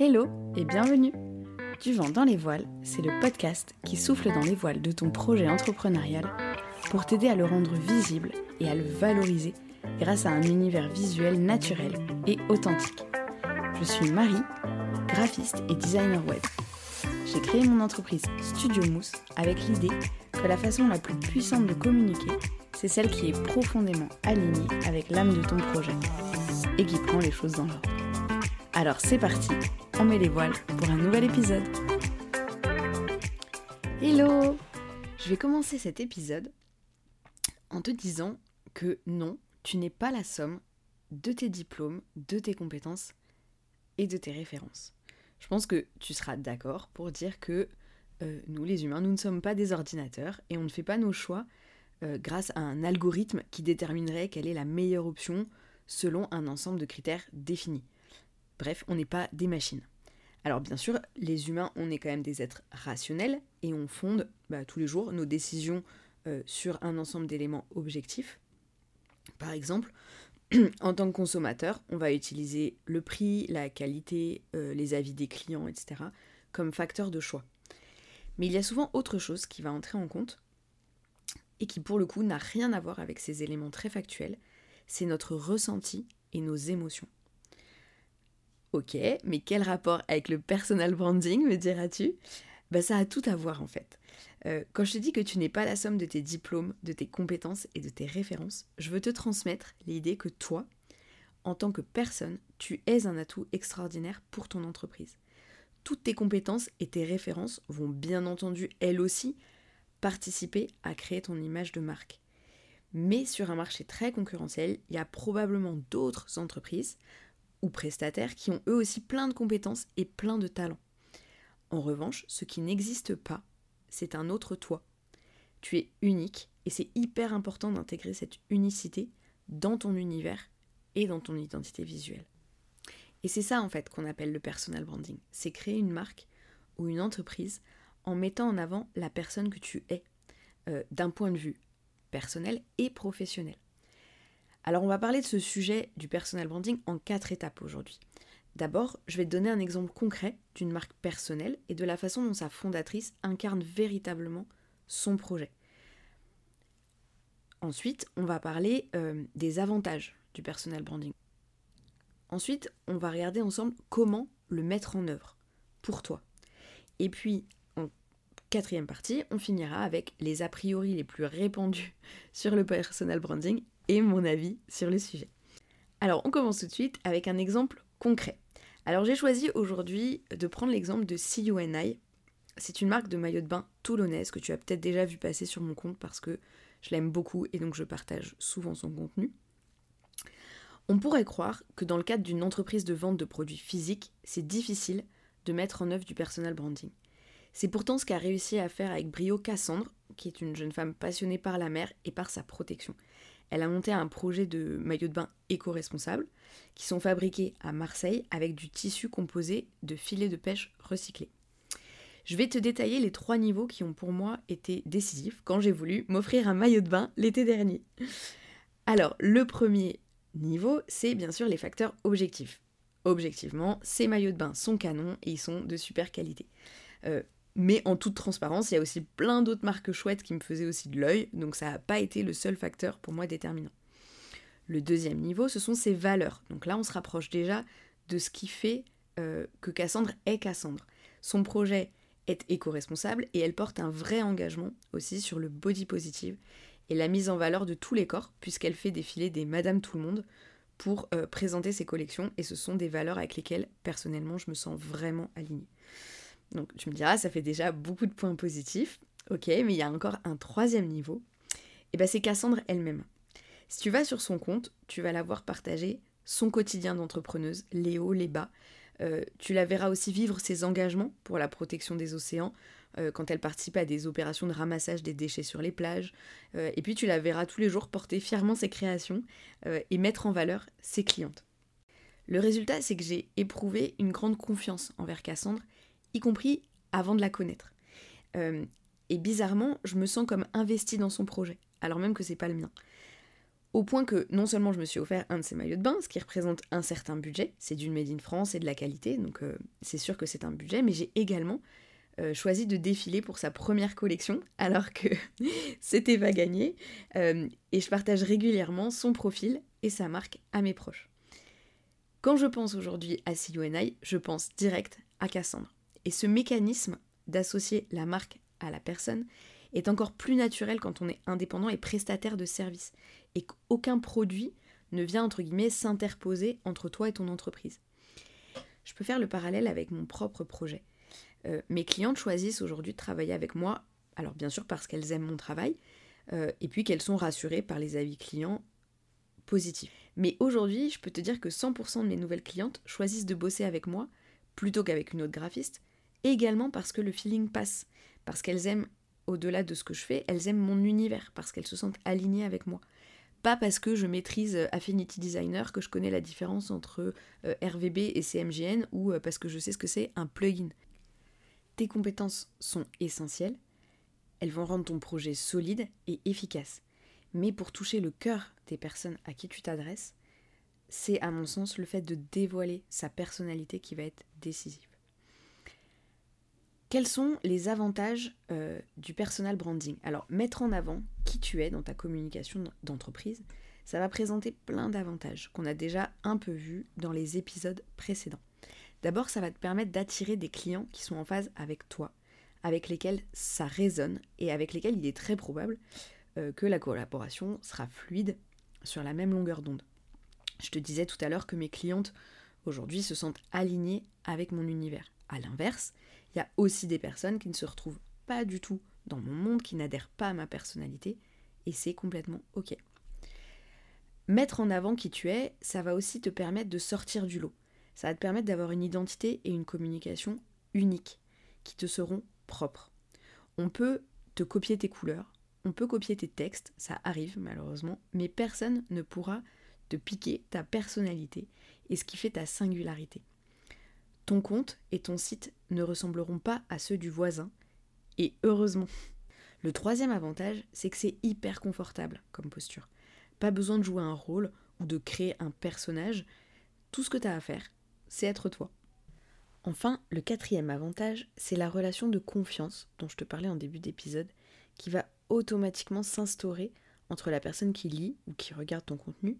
Hello et bienvenue Du vent dans les voiles, c'est le podcast qui souffle dans les voiles de ton projet entrepreneurial pour t'aider à le rendre visible et à le valoriser grâce à un univers visuel naturel et authentique. Je suis Marie, graphiste et designer web. J'ai créé mon entreprise Studio Mousse avec l'idée que la façon la plus puissante de communiquer, c'est celle qui est profondément alignée avec l'âme de ton projet et qui prend les choses dans l'ordre. Alors c'est parti, on met les voiles pour un nouvel épisode. Hello Je vais commencer cet épisode en te disant que non, tu n'es pas la somme de tes diplômes, de tes compétences et de tes références. Je pense que tu seras d'accord pour dire que euh, nous les humains, nous ne sommes pas des ordinateurs et on ne fait pas nos choix euh, grâce à un algorithme qui déterminerait quelle est la meilleure option selon un ensemble de critères définis. Bref, on n'est pas des machines. Alors bien sûr, les humains, on est quand même des êtres rationnels et on fonde bah, tous les jours nos décisions euh, sur un ensemble d'éléments objectifs. Par exemple, en tant que consommateur, on va utiliser le prix, la qualité, euh, les avis des clients, etc. comme facteur de choix. Mais il y a souvent autre chose qui va entrer en compte et qui pour le coup n'a rien à voir avec ces éléments très factuels, c'est notre ressenti et nos émotions. Ok, mais quel rapport avec le personal branding, me diras-tu? Bah ça a tout à voir en fait. Euh, quand je te dis que tu n'es pas la somme de tes diplômes, de tes compétences et de tes références, je veux te transmettre l'idée que toi, en tant que personne, tu es un atout extraordinaire pour ton entreprise. Toutes tes compétences et tes références vont bien entendu, elles aussi, participer à créer ton image de marque. Mais sur un marché très concurrentiel, il y a probablement d'autres entreprises ou prestataires qui ont eux aussi plein de compétences et plein de talents. En revanche, ce qui n'existe pas, c'est un autre toi. Tu es unique et c'est hyper important d'intégrer cette unicité dans ton univers et dans ton identité visuelle. Et c'est ça en fait qu'on appelle le personal branding. C'est créer une marque ou une entreprise en mettant en avant la personne que tu es, euh, d'un point de vue personnel et professionnel. Alors on va parler de ce sujet du personal branding en quatre étapes aujourd'hui. D'abord, je vais te donner un exemple concret d'une marque personnelle et de la façon dont sa fondatrice incarne véritablement son projet. Ensuite, on va parler euh, des avantages du personal branding. Ensuite, on va regarder ensemble comment le mettre en œuvre pour toi. Et puis, en quatrième partie, on finira avec les a priori les plus répandus sur le personal branding et mon avis sur le sujet. Alors on commence tout de suite avec un exemple concret. Alors j'ai choisi aujourd'hui de prendre l'exemple de CUNI. C'est une marque de maillot de bain toulonnaise que tu as peut-être déjà vu passer sur mon compte parce que je l'aime beaucoup et donc je partage souvent son contenu. On pourrait croire que dans le cadre d'une entreprise de vente de produits physiques, c'est difficile de mettre en œuvre du personal branding. C'est pourtant ce qu'a réussi à faire avec brio Cassandre, qui est une jeune femme passionnée par la mer et par sa protection elle a monté un projet de maillots de bain éco-responsables qui sont fabriqués à Marseille avec du tissu composé de filets de pêche recyclés. Je vais te détailler les trois niveaux qui ont pour moi été décisifs quand j'ai voulu m'offrir un maillot de bain l'été dernier. Alors, le premier niveau, c'est bien sûr les facteurs objectifs. Objectivement, ces maillots de bain sont canons et ils sont de super qualité. Euh, mais en toute transparence, il y a aussi plein d'autres marques chouettes qui me faisaient aussi de l'œil, donc ça n'a pas été le seul facteur pour moi déterminant. Le deuxième niveau, ce sont ses valeurs. Donc là, on se rapproche déjà de ce qui fait euh, que Cassandre est Cassandre. Son projet est éco-responsable et elle porte un vrai engagement aussi sur le body positive et la mise en valeur de tous les corps, puisqu'elle fait défiler des Madame Tout le Monde pour euh, présenter ses collections, et ce sont des valeurs avec lesquelles personnellement je me sens vraiment alignée. Donc tu me diras, ça fait déjà beaucoup de points positifs. Ok, mais il y a encore un troisième niveau. Et bien c'est Cassandre elle-même. Si tu vas sur son compte, tu vas la voir partager son quotidien d'entrepreneuse, les hauts, les bas. Euh, tu la verras aussi vivre ses engagements pour la protection des océans, euh, quand elle participe à des opérations de ramassage des déchets sur les plages. Euh, et puis tu la verras tous les jours porter fièrement ses créations et mettre en valeur ses clientes. Le résultat, c'est que j'ai éprouvé une grande confiance envers Cassandre y compris avant de la connaître. Euh, et bizarrement, je me sens comme investie dans son projet, alors même que c'est pas le mien. Au point que non seulement je me suis offert un de ces maillots de bain, ce qui représente un certain budget, c'est d'une Made in France et de la qualité, donc euh, c'est sûr que c'est un budget, mais j'ai également euh, choisi de défiler pour sa première collection, alors que c'était pas gagné, et je partage régulièrement son profil et sa marque à mes proches. Quand je pense aujourd'hui à CUNI, je pense direct à Cassandre. Et ce mécanisme d'associer la marque à la personne est encore plus naturel quand on est indépendant et prestataire de services et qu'aucun produit ne vient entre guillemets s'interposer entre toi et ton entreprise. Je peux faire le parallèle avec mon propre projet. Euh, mes clientes choisissent aujourd'hui de travailler avec moi, alors bien sûr parce qu'elles aiment mon travail, euh, et puis qu'elles sont rassurées par les avis clients positifs. Mais aujourd'hui, je peux te dire que 100% de mes nouvelles clientes choisissent de bosser avec moi plutôt qu'avec une autre graphiste, également parce que le feeling passe, parce qu'elles aiment, au-delà de ce que je fais, elles aiment mon univers, parce qu'elles se sentent alignées avec moi. Pas parce que je maîtrise euh, Affinity Designer, que je connais la différence entre euh, RVB et CMGN, ou euh, parce que je sais ce que c'est un plugin. Tes compétences sont essentielles, elles vont rendre ton projet solide et efficace. Mais pour toucher le cœur des personnes à qui tu t'adresses, c'est à mon sens le fait de dévoiler sa personnalité qui va être décisive. Quels sont les avantages euh, du personal branding? Alors, mettre en avant qui tu es dans ta communication d'entreprise, ça va présenter plein d'avantages qu'on a déjà un peu vus dans les épisodes précédents. D'abord, ça va te permettre d'attirer des clients qui sont en phase avec toi, avec lesquels ça résonne et avec lesquels il est très probable euh, que la collaboration sera fluide sur la même longueur d'onde. Je te disais tout à l'heure que mes clientes aujourd'hui se sentent alignées avec mon univers. A l'inverse, il y a aussi des personnes qui ne se retrouvent pas du tout dans mon monde, qui n'adhèrent pas à ma personnalité, et c'est complètement ok. Mettre en avant qui tu es, ça va aussi te permettre de sortir du lot. Ça va te permettre d'avoir une identité et une communication unique, qui te seront propres. On peut te copier tes couleurs, on peut copier tes textes, ça arrive malheureusement, mais personne ne pourra te piquer ta personnalité et ce qui fait ta singularité. Ton compte et ton site ne ressembleront pas à ceux du voisin, et heureusement. Le troisième avantage, c'est que c'est hyper confortable comme posture. Pas besoin de jouer un rôle ou de créer un personnage. Tout ce que tu as à faire, c'est être toi. Enfin, le quatrième avantage, c'est la relation de confiance dont je te parlais en début d'épisode, qui va automatiquement s'instaurer entre la personne qui lit ou qui regarde ton contenu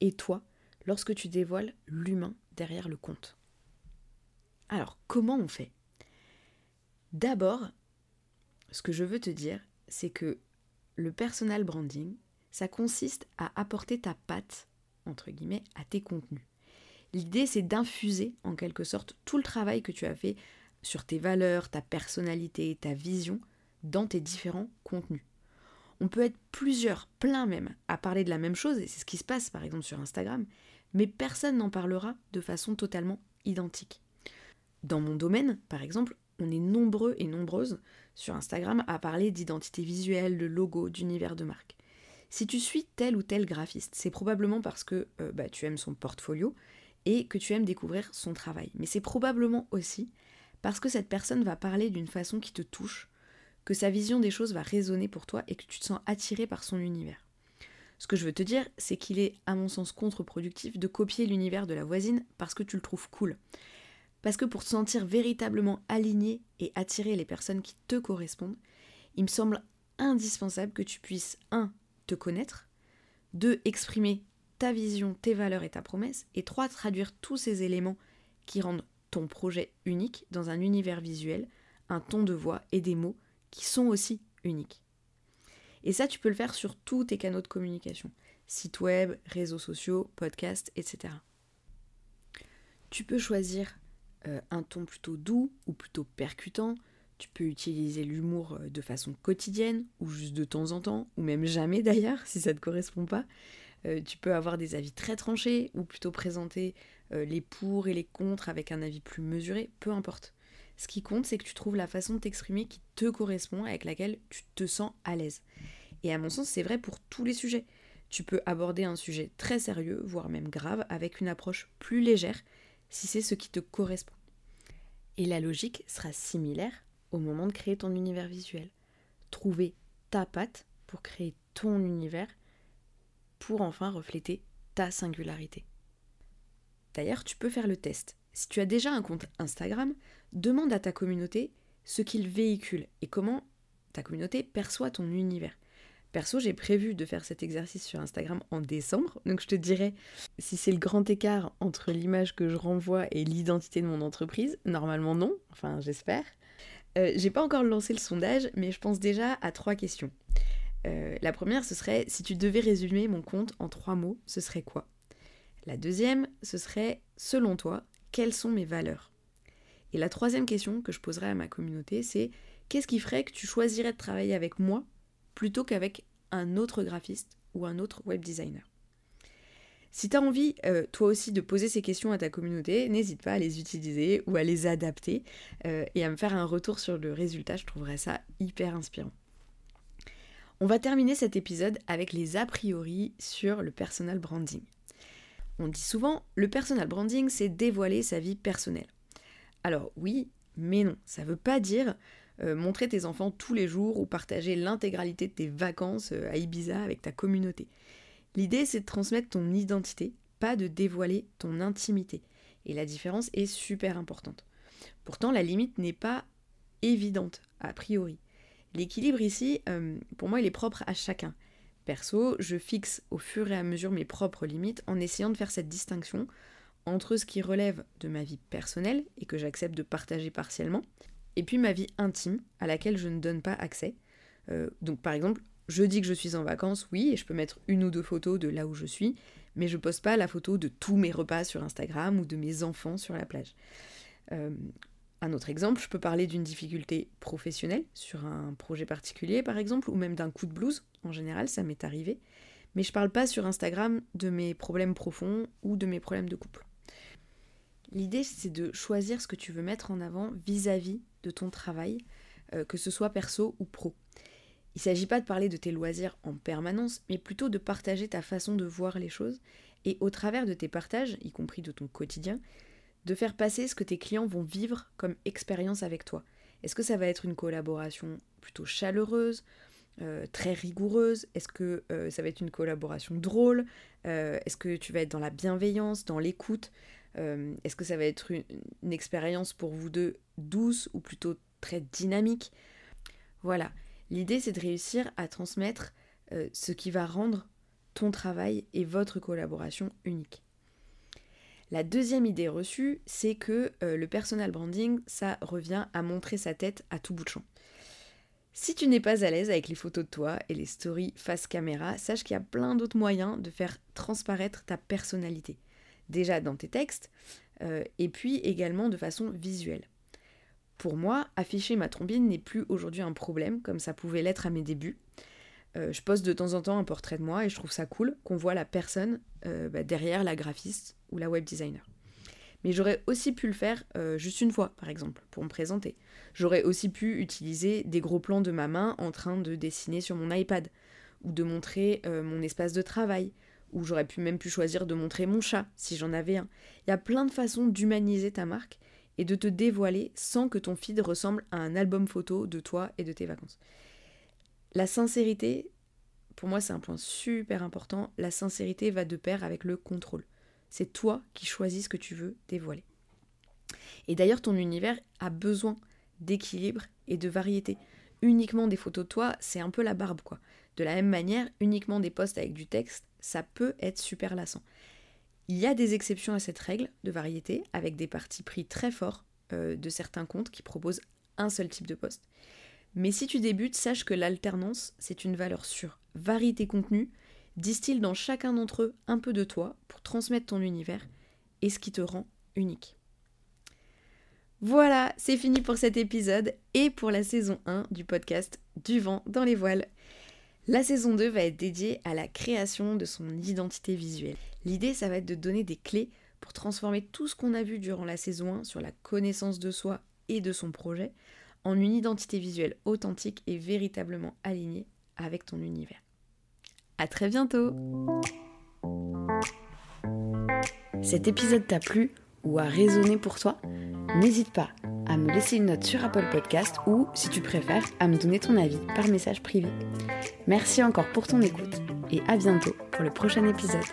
et toi lorsque tu dévoiles l'humain derrière le compte. Alors, comment on fait? D'abord, ce que je veux te dire, c'est que le personal branding, ça consiste à apporter ta patte, entre guillemets, à tes contenus. L'idée, c'est d'infuser, en quelque sorte, tout le travail que tu as fait sur tes valeurs, ta personnalité, ta vision, dans tes différents contenus. On peut être plusieurs, plein même, à parler de la même chose, et c'est ce qui se passe par exemple sur Instagram, mais personne n'en parlera de façon totalement identique. Dans mon domaine, par exemple, on est nombreux et nombreuses sur Instagram à parler d'identité visuelle, de logo, d'univers de marque. Si tu suis tel ou tel graphiste, c'est probablement parce que euh, bah, tu aimes son portfolio et que tu aimes découvrir son travail. Mais c'est probablement aussi parce que cette personne va parler d'une façon qui te touche, que sa vision des choses va résonner pour toi et que tu te sens attiré par son univers. Ce que je veux te dire, c'est qu'il est, à mon sens, contre-productif de copier l'univers de la voisine parce que tu le trouves cool. Parce que pour te sentir véritablement aligné et attirer les personnes qui te correspondent, il me semble indispensable que tu puisses 1. te connaître, 2. exprimer ta vision, tes valeurs et ta promesse, et 3. traduire tous ces éléments qui rendent ton projet unique dans un univers visuel, un ton de voix et des mots qui sont aussi uniques. Et ça, tu peux le faire sur tous tes canaux de communication, site web, réseaux sociaux, podcasts, etc. Tu peux choisir euh, un ton plutôt doux ou plutôt percutant. Tu peux utiliser l'humour euh, de façon quotidienne ou juste de temps en temps, ou même jamais d'ailleurs, si ça ne te correspond pas. Euh, tu peux avoir des avis très tranchés ou plutôt présenter les pour et les contre avec un avis plus mesuré, peu importe. Ce qui compte, c'est que tu trouves la façon de t'exprimer qui te correspond, avec laquelle tu te sens à l'aise. Et à mon sens, c'est vrai pour tous les sujets. Tu peux aborder un sujet très sérieux, voire même grave, avec une approche plus légère, si c'est ce qui te correspond. Et la logique sera similaire au moment de créer ton univers visuel. Trouver ta patte pour créer ton univers pour enfin refléter ta singularité. D'ailleurs, tu peux faire le test. Si tu as déjà un compte Instagram, demande à ta communauté ce qu'il véhicule et comment ta communauté perçoit ton univers. Perso, j'ai prévu de faire cet exercice sur Instagram en décembre, donc je te dirai si c'est le grand écart entre l'image que je renvoie et l'identité de mon entreprise. Normalement non, enfin j'espère. Euh, j'ai pas encore lancé le sondage, mais je pense déjà à trois questions. Euh, la première, ce serait si tu devais résumer mon compte en trois mots, ce serait quoi? La deuxième, ce serait selon toi, quelles sont mes valeurs? Et la troisième question que je poserais à ma communauté, c'est qu'est-ce qui ferait que tu choisirais de travailler avec moi plutôt qu'avec un autre graphiste ou un autre web designer. Si tu as envie, euh, toi aussi, de poser ces questions à ta communauté, n'hésite pas à les utiliser ou à les adapter euh, et à me faire un retour sur le résultat, je trouverais ça hyper inspirant. On va terminer cet épisode avec les a priori sur le personal branding. On dit souvent, le personal branding, c'est dévoiler sa vie personnelle. Alors oui, mais non, ça ne veut pas dire euh, montrer tes enfants tous les jours ou partager l'intégralité de tes vacances euh, à Ibiza avec ta communauté. L'idée, c'est de transmettre ton identité, pas de dévoiler ton intimité. Et la différence est super importante. Pourtant, la limite n'est pas évidente, a priori. L'équilibre ici, euh, pour moi, il est propre à chacun. Perso, je fixe au fur et à mesure mes propres limites en essayant de faire cette distinction entre ce qui relève de ma vie personnelle et que j'accepte de partager partiellement, et puis ma vie intime à laquelle je ne donne pas accès. Euh, donc par exemple, je dis que je suis en vacances, oui, et je peux mettre une ou deux photos de là où je suis, mais je poste pas la photo de tous mes repas sur Instagram ou de mes enfants sur la plage. Euh, un autre exemple, je peux parler d'une difficulté professionnelle sur un projet particulier par exemple, ou même d'un coup de blues, en général ça m'est arrivé, mais je parle pas sur Instagram de mes problèmes profonds ou de mes problèmes de couple. L'idée, c'est de choisir ce que tu veux mettre en avant vis-à-vis de ton travail, euh, que ce soit perso ou pro. Il ne s'agit pas de parler de tes loisirs en permanence, mais plutôt de partager ta façon de voir les choses et au travers de tes partages, y compris de ton quotidien, de faire passer ce que tes clients vont vivre comme expérience avec toi. Est-ce que ça va être une collaboration plutôt chaleureuse, euh, très rigoureuse? Est-ce que euh, ça va être une collaboration drôle? Est-ce que tu vas être dans la bienveillance, dans l'écoute? Euh, est-ce que ça va être une, expérience pour vous deux douce ou plutôt très dynamique? Voilà, l'idée c'est de réussir à transmettre euh, ce qui va rendre ton travail et votre collaboration unique. La deuxième idée reçue, c'est que euh, le personal branding, ça revient à montrer sa tête à tout bout de champ. Si tu n'es pas à l'aise avec les photos de toi et les stories face caméra, sache qu'il y a plein d'autres moyens de faire transparaître ta personnalité déjà dans tes textes, euh, et puis également de façon visuelle. Pour moi, afficher ma trombine n'est plus aujourd'hui un problème, comme ça pouvait l'être à mes débuts. Euh, je poste de temps en temps un portrait de moi et je trouve ça cool qu'on voit la personne euh, bah, derrière la graphiste ou la web designer. Mais j'aurais aussi pu le faire juste une fois, par exemple, pour me présenter. J'aurais aussi pu utiliser des gros plans de ma main en train de dessiner sur mon iPad, ou de montrer mon espace de travail, ou j'aurais pu même pu choisir de montrer mon chat si j'en avais un. Il y a plein de façons d'humaniser ta marque et de te dévoiler sans que ton feed ressemble à un album photo de toi et de tes vacances. La sincérité, pour moi c'est un point super important, la sincérité va de pair avec le contrôle. C'est toi qui choisis ce que tu veux dévoiler. Et d'ailleurs ton univers a besoin d'équilibre et de variété. Uniquement des photos de toi, c'est un peu la barbe quoi. De la même manière, uniquement des posts avec du texte, ça peut être super lassant. Il y a des exceptions à cette règle de variété, avec des partis pris très forts euh, de certains comptes qui proposent un seul type de poste. Mais si tu débutes, sache que l'alternance, c'est une valeur sûre. Varie tes contenus, distille dans chacun d'entre eux un peu de toi pour transmettre ton univers et ce qui te rend unique. Voilà, c'est fini pour cet épisode et pour la saison 1 du podcast Du vent dans les voiles. La saison 2 va être dédiée à la création de son identité visuelle. L'idée, ça va être de donner des clés pour transformer tout ce qu'on a vu durant la saison 1 sur la connaissance de soi et de son projet en une identité visuelle authentique et véritablement alignée avec ton univers. À très bientôt Cet épisode t'a plu ou a résonné pour toi? N'hésite pas à me laisser une note sur Apple Podcast ou, si tu préfères, à me donner ton avis par message privé. Merci encore pour ton écoute et à bientôt pour le prochain épisode.